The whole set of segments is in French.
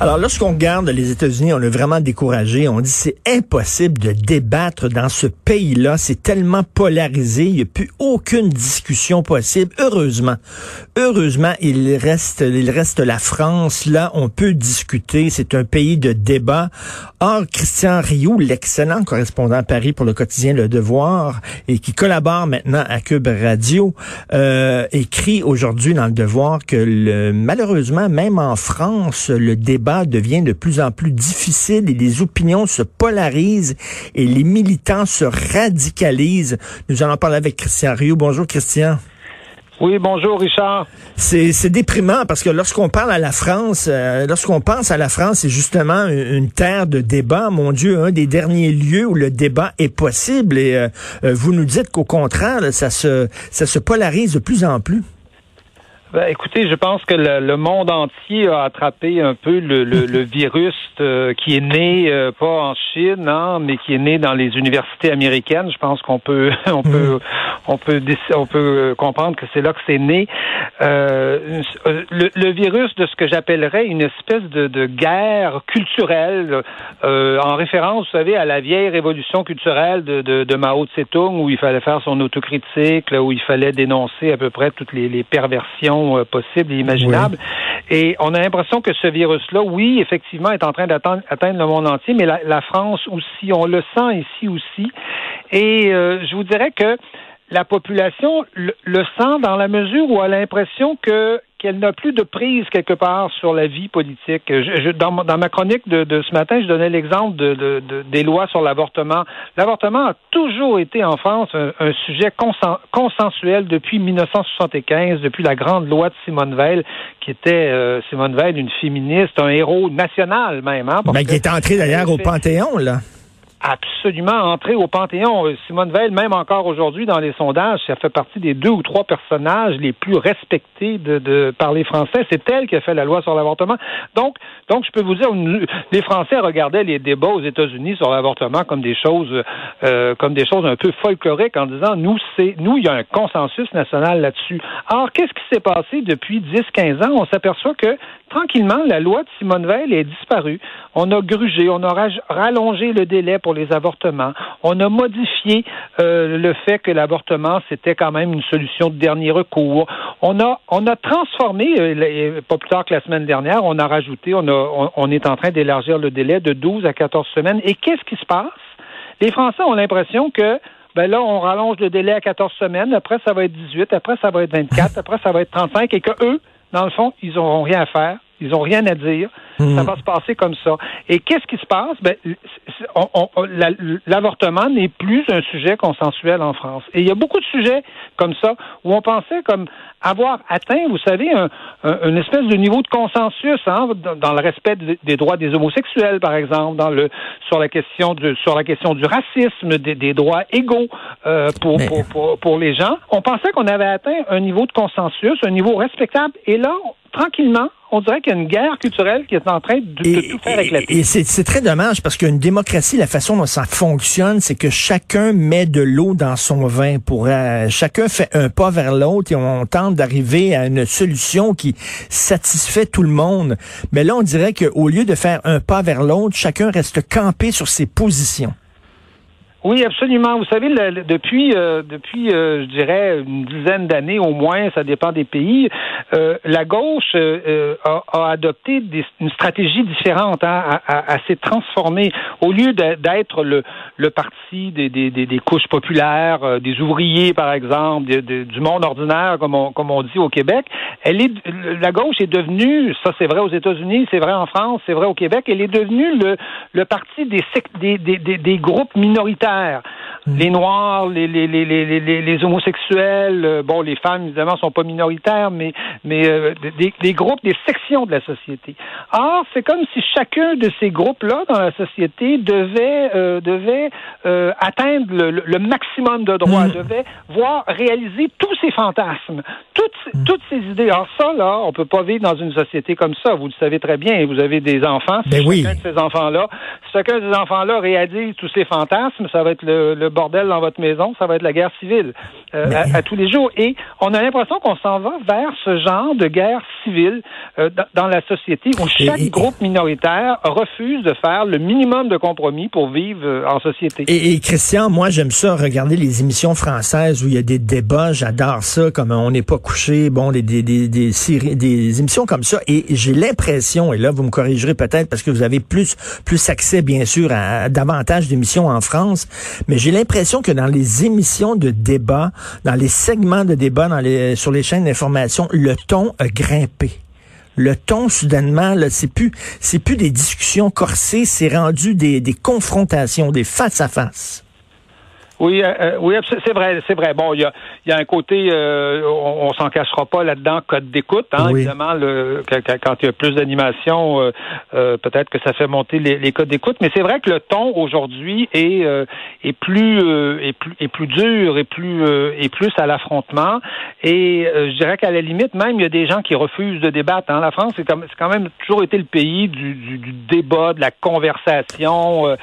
Alors, lorsqu'on regarde les États-Unis, on est vraiment découragé. On dit c'est impossible de débattre dans ce pays-là. C'est tellement polarisé. Il n'y a plus aucune discussion possible. Heureusement. Heureusement, il reste, il reste la France. Là, on peut discuter. C'est un pays de débat. Or, Christian Rioux, l'excellent correspondant à Paris pour le quotidien Le Devoir et qui collabore maintenant à Cube Radio, euh, écrit aujourd'hui dans Le Devoir que le, malheureusement, même en France, le débat devient de plus en plus difficile et les opinions se polarisent et les militants se radicalisent. Nous allons parler avec Christian Rio. Bonjour Christian. Oui, bonjour Richard. C'est déprimant parce que lorsqu'on parle à la France, euh, lorsqu'on pense à la France, c'est justement une, terre de débat, mon Dieu, un des derniers lieux où le débat est possible. Et euh, euh, vous nous dites qu'au contraire, ça se ça se polarise de plus en plus. Ben, écoutez, je pense que le, monde entier a attrapé un peu le, le, virus euh, qui est né euh, pas en Chine, hein, mais qui est né dans les universités américaines. Je pense qu'on peut, on peut, on peut, on peut euh, comprendre que c'est là que c'est né. Euh, le, virus de ce que j'appellerais une espèce de, de guerre culturelle, en référence, vous savez, à la vieille révolution culturelle de, de, de Mao Tse-tung, où il fallait faire son autocritique, là, où il fallait dénoncer à peu près toutes les, les perversions euh, possibles et imaginables. Et on a l'impression que ce virus-là, oui, effectivement, est en train d'atteindre le monde entier, mais la, France aussi, on le sent ici aussi. Et euh, je vous dirais que la population le, le, sent dans la mesure où elle a l'impression que qu'elle n'a plus de prise quelque part sur la vie politique. Je, dans, ma chronique de, ce matin, je donnais l'exemple de, des lois sur l'avortement. L'avortement a toujours été en France un, sujet consensuel depuis 1975, depuis la grande loi de Simone Veil, qui était euh, Simone Veil, une féministe, un héros national même. Hein, ben, qui est entré d'ailleurs au Panthéon, là absolument entrer au Panthéon. Euh, Simone Veil, même encore aujourd'hui dans les sondages, ça fait partie des deux ou trois personnages les plus respectés de, de par les Français. C'est elle qui a fait la loi sur l'avortement. Donc, donc je peux vous dire, les Français regardaient les débats aux États-Unis sur l'avortement comme des choses, euh, comme des choses un peu folkloriques en disant nous c'est nous il y a un consensus national là-dessus. Alors qu'est-ce qui s'est passé depuis 10-15 ans? On s'aperçoit que tranquillement la loi de Simone Veil est disparue. On a grugé, on a rallongé le délai pour les avortements. On a modifié euh, le fait que l'avortement, c'était quand même une solution de dernier recours. On a, transformé, euh, pas plus tard que la semaine dernière, on a rajouté, on, est en train d'élargir le délai de 12 à 14 semaines. Et qu'est-ce qui se passe? Les Français ont l'impression que ben là, on rallonge le délai à 14 semaines, après ça va être 18, après ça va être 24, après ça va être 35, et que eux, dans le fond, ils n'auront rien à faire ils ont rien à dire. Hmm. Ça va se passer comme ça. Et qu'est-ce qui se passe? Ben, l'avortement n'est plus un sujet consensuel en France. Et il y a beaucoup de sujets comme ça où on pensait comme avoir atteint, vous savez, un, une espèce de niveau de consensus hein, dans, le respect des droits des homosexuels, par exemple, dans le sur la question de sur la question du racisme, des, droits égaux euh, pour, pour, pour, pour les gens. On pensait qu'on avait atteint un niveau de consensus, un niveau respectable. Et là, tranquillement, on dirait qu'il y a une guerre culturelle qui est en train de, tout faire éclater. Et, c'est très dommage parce qu'une démocratie, la façon dont ça fonctionne, c'est que chacun met de l'eau dans son vin. Pour euh, chacun fait un pas vers l'autre et on tente d'arriver à une solution qui satisfait tout le monde. Mais là, on dirait qu'au lieu de faire un pas vers l'autre, chacun reste campé sur ses positions. Oui, absolument. Vous savez, depuis, euh, depuis, euh, je dirais une dizaine d'années au moins, ça dépend des pays. Euh, la gauche a, a, adopté des, une stratégie différente, hein, à, à, s'est transformée. Au lieu d'être le, le parti des, des, des, couches populaires, des ouvriers par exemple, du monde ordinaire comme on, comme on dit au Québec, elle est, la gauche est devenue, ça c'est vrai aux États-Unis, c'est vrai en France, c'est vrai au Québec, elle est devenue le, le parti des, des, des, des groupes minoritaires Les Noirs, les, les, les, les, les homosexuels, euh, bon, les femmes, évidemment, sont pas minoritaires, mais, mais euh, des, des, groupes, des sections de la société. Or, c'est comme si chacun de ces groupes-là dans la société devait, euh, devait atteindre le, maximum de droits, mm. devait voir réaliser tous ses fantasmes, toutes, mm. toutes ces idées. Alors ça, là, on peut pas vivre dans une société comme ça. Vous le savez très bien. Vous avez des enfants. Si ben chacun de ces enfants-là, si chacun de ces enfants-là réalise tous ces fantasmes, ça va être le, le bordel dans votre maison, ça va être la guerre civile euh, à, tous les jours. Et on a l'impression qu'on s'en va vers ce genre de guerre civile euh, dans, la société où chaque groupe minoritaire refuse de faire le minimum de compromis pour vivre euh, en société. Et, Christian, moi j'aime ça regarder les émissions françaises où il y a des débats, j'adore ça, comme on n'est pas couché, bon, des, des, des, des, séries, des émissions comme ça. Et j'ai l'impression, et là vous me corrigerez peut-être parce que vous avez plus plus accès bien sûr à, davantage d'émissions en France, mais j'ai l'impression que dans les émissions de débat, dans les segments de débat dans les, sur les chaînes d'information, le ton a grimpé. Le ton soudainement là c'est plus c'est plus des discussions corsées c'est rendu des, des confrontations des face à face oui, euh, euh, oui, c'est vrai, c'est vrai. Bon, il y a, y a un côté, euh, on, s'en cachera pas là-dedans, code d'écoute. Hein, Évidemment, le, quand, il y a plus d'animation, peut-être que ça fait monter les, codes d'écoute. Mais c'est vrai que le ton aujourd'hui est, est plus, est plus, est plus dur, et plus, est plus à l'affrontement. Et je dirais qu'à la limite, même il y a des gens qui refusent de débattre. Hein. La France, c'est comme, c'est quand même toujours été le pays du, du, du débat, de la conversation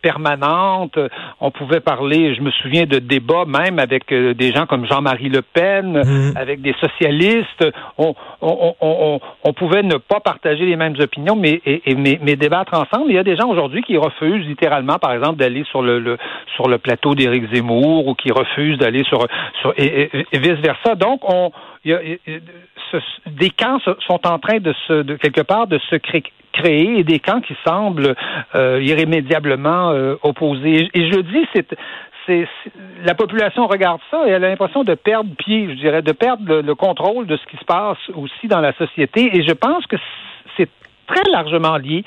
permanente. On pouvait parler je me souviens de débats même avec euh, des gens comme Jean-Marie Le Pen, mhm. avec des socialistes. On, pouvait ne pas partager les mêmes opinions, mais, mais, débattre ensemble. Il y a des gens aujourd'hui qui refusent littéralement, par exemple, d'aller sur le, sur le plateau d'Éric Zemmour ou qui refusent d'aller sur, sur et, vice versa. Donc, on, des camps sont en train de se, quelque part, de se créer et des camps qui semblent euh, irrémédiablement euh, opposés. Et je dis, c'est la population regarde ça et elle a l'impression de perdre pied, je dirais, de perdre le, contrôle de ce qui se passe aussi dans la société. Et je pense que c'est très largement lié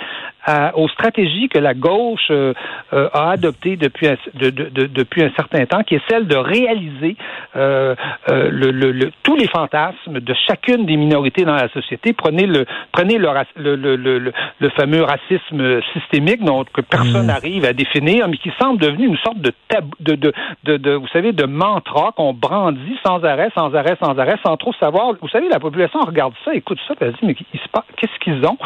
aux stratégies que la gauche euh, euh, a adoptées depuis un, depuis un certain temps, qui est celle de réaliser euh, le, tous les fantasmes de chacune des minorités dans la société. Prenez le prenez le, le, fameux racisme systémique que personne mmh. n'arrive à définir, mais qui semble devenu une sorte de, de, de, vous savez, de mantra qu'on brandit sans arrêt, sans arrêt, sans arrêt, sans trop savoir. Vous savez, la population regarde ça, écoute ça, elle dit, mais qu'est-ce qu'ils ont?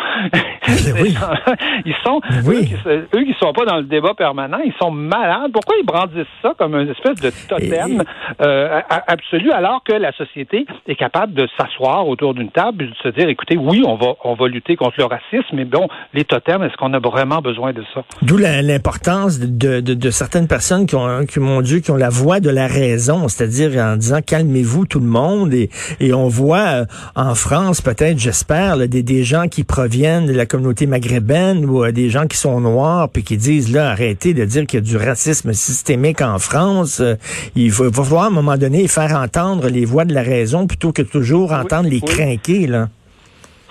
Oui. Ils sont, eux, qui, sont pas dans le débat permanent, ils sont malades. Pourquoi ils brandissent ça comme une espèce de totem euh, absolu alors que la société est capable de s'asseoir autour d'une table et de se dire, écoutez, oui, on va, on va lutter contre le racisme, mais bon, les totems, est-ce qu'on a vraiment besoin de ça? D'où l'importance de, de, de, certaines personnes qui ont, qui, mon Dieu, qui ont la voix de la raison, c'est-à-dire en disant calmez-vous tout le monde et, et on voit euh, en France peut-être, j'espère, des, des gens qui proviennent de la communauté maghrébine ou euh, des gens qui sont noirs puis qui disent là arrêtez de dire qu'il y a du racisme systémique en France. Euh, il va, falloir à un moment donné faire entendre les voix de la raison plutôt que toujours entendre les crinquer là.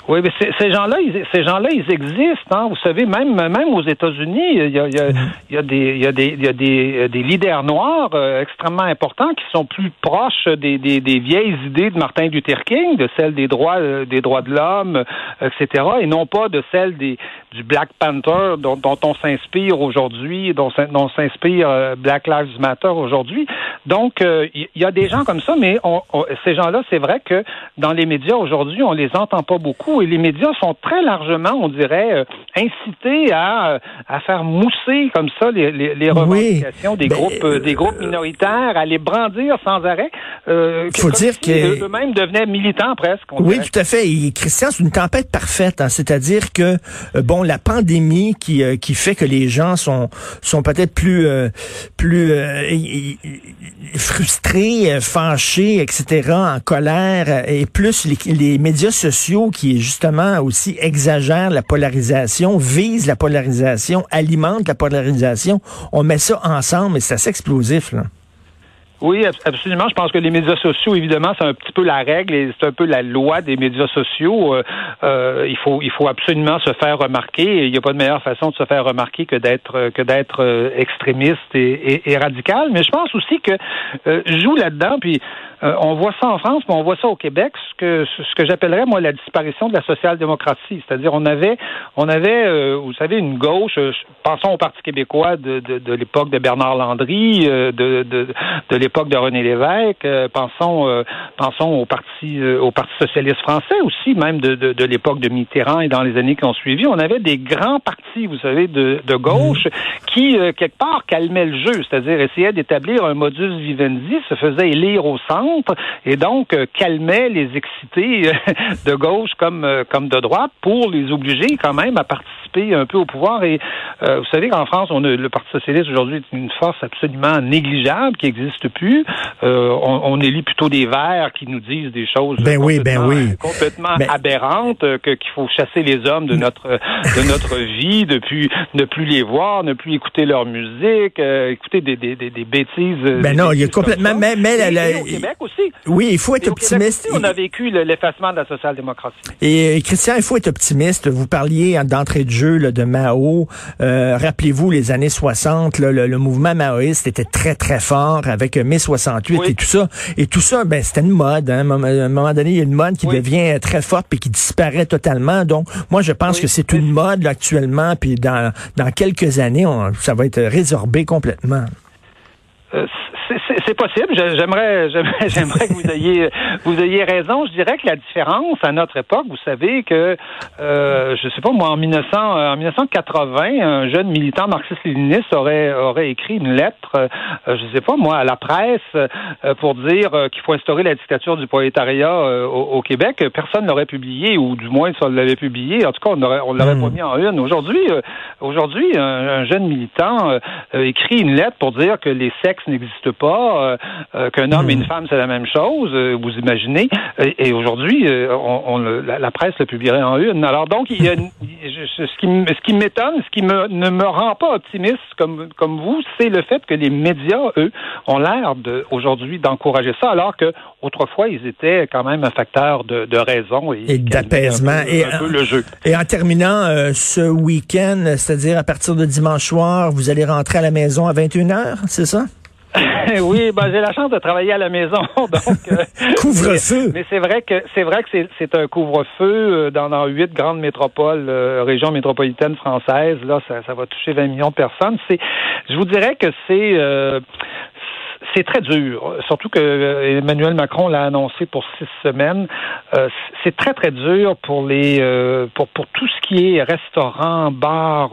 Oui, mais ces gens-là, ils, ces gens-là, ils existent. Hein. Vous savez, même même aux États-Unis, il y a, il y a, il y a des il y a des il y a des, des leaders noirs euh, extrêmement importants qui sont plus proches des, des, des, vieilles idées de Martin Luther King, de celles des droits euh, des droits de l'homme, etc., et non pas de celles des du Black Panther dont, dont on s'inspire aujourd'hui, dont, dont s'inspire euh, Black Lives Matter aujourd'hui. Donc, il y, a des gens comme ça, mais on, ces gens-là, c'est vrai que dans les médias aujourd'hui, on les entend pas beaucoup et les médias sont très largement, on dirait, euh, incités à, euh, à faire mousser comme ça les, les, les revendications des, ben, groupes, euh, des groupes minoritaires, à les brandir sans arrêt. Il faut dire que eux-mêmes devenaient militants presque. Oui, tout à fait. Et Christian, c'est une tempête parfaite. Hein. C'est-à-dire que bon, la pandémie qui qui fait que les gens sont sont peut-être plus plus frustrés, fâchés, etc., en colère, et plus les, les médias sociaux qui justement aussi exagère la polarisation, vise la polarisation, alimente la polarisation. On met ça ensemble et c'est assez explosif. Là. Oui, absolument. Je pense que les médias sociaux, évidemment, c'est un petit peu la règle et c'est un peu la loi des médias sociaux. Euh, euh, il faut, il faut absolument se faire remarquer. Il n'y a pas de meilleure façon de se faire remarquer que d'être, que d'être euh, extrémiste et, radical. Mais je pense aussi que joue là-dedans. Puis euh, on voit ça en France, mais on voit ça au Québec, ce que ce que j'appellerais moi la disparition de la social-démocratie. C'est-à-dire on avait on avait euh, vous savez une gauche, euh, pensons au Parti québécois de, de, de l'époque de Bernard Landry, de, de, de l'époque de René Lévesque. pensons, pensons au parti, au parti socialiste français aussi, même de, de, de l'époque de Mitterrand et dans les années qui ont suivi. On avait des grands partis, vous savez, de, de gauche qui quelque part calmaient le jeu, c'est-à-dire essayaient d'établir un modus vivendi, se faisaient élire au centre et donc calmaient les excités de gauche comme comme de droite pour les obliger quand même à participer un peu au pouvoir. Et euh, vous savez qu'en France, on a, le Parti socialiste aujourd'hui est une force absolument négligeable qui n'existe plus. Euh, on, on, élit plutôt des verts qui nous disent des choses ben oui, ben oui. complètement aberrantes, euh, que, qu'il faut chasser les hommes de notre de notre vie, depuis ne plus les voir, ne plus écouter leur musique, écouter des, des, des, des bêtises. Ben non, il y a complètement. Mais, mais au Québec aussi. Oui, il faut être optimiste. on a vécu l'effacement de la social-démocratie. Et Christian, il faut être optimiste. Vous parliez d'entrée de jeu là, de Mao. Euh, rappelez-vous, les années 60, là, le, mouvement maoïste était très, très fort avec mai 68 et tout ça. Et tout ça, ben, c'était une mode. Hein. À un moment donné, il y a une mode qui devient très forte et qui disparaît totalement. Donc, moi, je pense que c'est une mode actuellement. Puis dans, dans quelques années, ça va être résorbé complètement. Euh, c'est possible. J'aimerais, j'aimerais que vous ayez, vous ayez raison. Je dirais que la différence à notre époque, vous savez que, euh, je sais pas moi, en 1900, en 1980, un jeune militant marxiste-léniniste aurait aurait écrit une lettre, euh, je sais pas moi, à la presse euh, pour dire euh, qu'il faut instaurer la dictature du prolétariat au, Québec. Personne l'aurait publié, ou du moins, ça l'avait publié. En tout cas, on aurait, on l'aurait pas hmm. mis en une. Aujourd'hui, aujourd'hui, un, jeune militant écrit une lettre pour dire que les sexes n'existent pas euh, euh, qu'un homme et une hmm. femme, c'est la même chose, euh, vous imaginez. Et, aujourd'hui, on, la, presse le publierait en une. Alors donc, il y a ce qui, ce qui m'étonne, ce qui me, ne me rend pas optimiste comme, comme vous, c'est le fait que les médias, eux, ont l'air aujourd'hui d'encourager ça, alors que autrefois, ils étaient quand même un facteur de, de raison et, d'apaisement. Et, le jeu. et en terminant ce week-end, c'est-à-dire à partir de dimanche soir, vous allez rentrer à la maison à 21h, c'est ça? oui, ben j'ai la chance de travailler à la maison, donc euh, couvre-feu. Mais, c'est vrai que c'est vrai que c'est un couvre-feu euh, dans, huit grandes métropoles, euh, régions métropolitaines françaises. Là, ça, ça va toucher 20 millions de personnes. C'est, je vous dirais que c'est c'est très dur, surtout que euh, Emmanuel Macron l'a annoncé pour six semaines. Euh, c'est très très dur pour les euh, pour pour tout ce qui est restaurant, bar,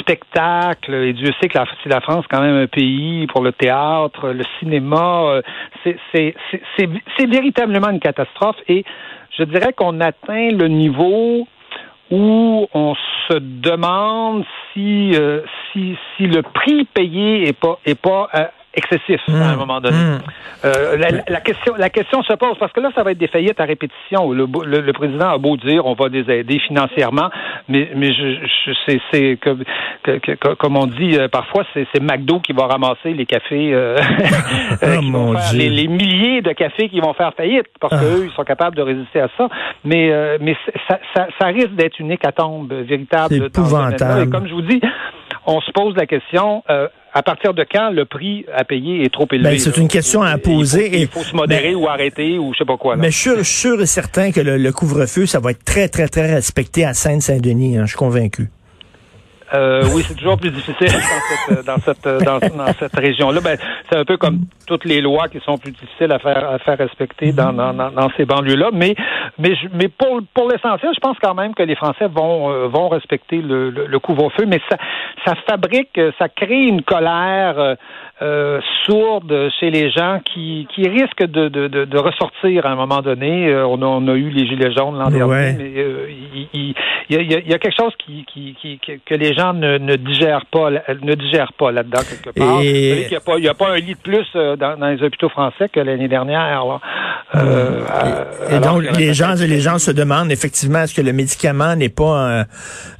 spectacle. Et Dieu sait que la, c'est la France quand même un pays pour le théâtre, le cinéma. c'est c'est c'est c'est véritablement une catastrophe. Et je dirais qu'on atteint le niveau où on se demande si si si le prix payé est pas est pas excessif à un mmh. moment donné. Mmh. Euh, la, question, la question se pose parce que là, ça va être des faillites à répétition. Le, le, président a beau dire on va les aider financièrement, mais mais je, je c'est comme comme on dit euh, parfois, c'est McDo qui va ramasser les cafés, euh, oh, les, milliers de cafés qui vont faire faillite parce ah. qu'eux ils sont capables de résister à ça. Mais mais ça, ça, ça risque d'être une hécatombe véritable. C'est épouvantable. Et comme je vous dis, on se pose la question. Euh, à partir de quand le prix à payer est trop élevé? Ben, c'est une question à poser. Il faut, se modérer ou arrêter ou je sais pas quoi. Mais je suis sûr et certain que le, couvre-feu, ça va être très, très, très respecté à Sainte-Saint-Denis. Hein, je suis convaincu. Euh, oui, c'est toujours plus difficile dans cette dans cette dans, cette région-là. Ben, c'est un peu comme toutes les lois qui sont plus difficiles à faire à faire respecter dans dans, dans ces banlieues-là. Mais mais mais pour pour l'essentiel, je pense quand même que les Français vont euh, vont respecter le, le, couvre-feu. Mais ça ça fabrique, ça crée une colère. Euh, sourde chez les gens qui, qui risquent de, de, de, ressortir à un moment donné. Euh, on, a, on a eu les gilets jaunes l'an dernier, mais euh, il, y a, y a quelque chose qui, qui, qui, que les gens ne, ne digèrent pas ne digèrent pas là-dedans quelque part. Et... Il n'y a, pas, il y a pas un lit de plus dans, dans les hôpitaux français que l'année dernière. et, donc les gens les gens se demandent effectivement est-ce que le médicament n'est pas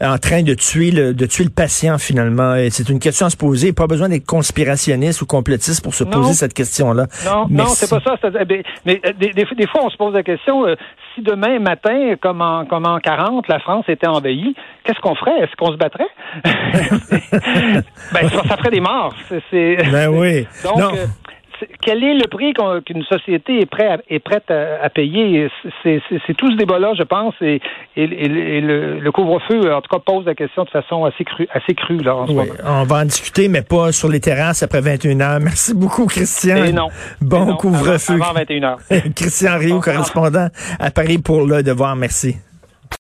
en train de tuer le de tuer le patient finalement? Et c'est une question à se poser. Pas besoin d'être conspirationniste ou complotiste pour se poser cette question-là. Non, non, c'est pas ça. Eh mais, euh, des, fois, on se pose la question, euh, si demain matin, comme en, comme en 40, la France était envahie, qu'est-ce qu'on ferait? Est-ce qu'on se battrait? ben, ça, ferait des morts. ben oui. Donc, euh, quel est le prix qu'une société est, prête à, est prête à, payer? C'est tout ce débat-là, je pense, et, et, le, couvre-feu, en tout cas, pose la question de façon assez crue, assez crue là, en ce moment. On va en discuter, mais pas sur les terrasses après 21 heures. Merci beaucoup, Christian. Et non. Bon couvre-feu. Avant, 21 heures. Christian Rio, correspondant à Paris pour Le Devoir. Merci.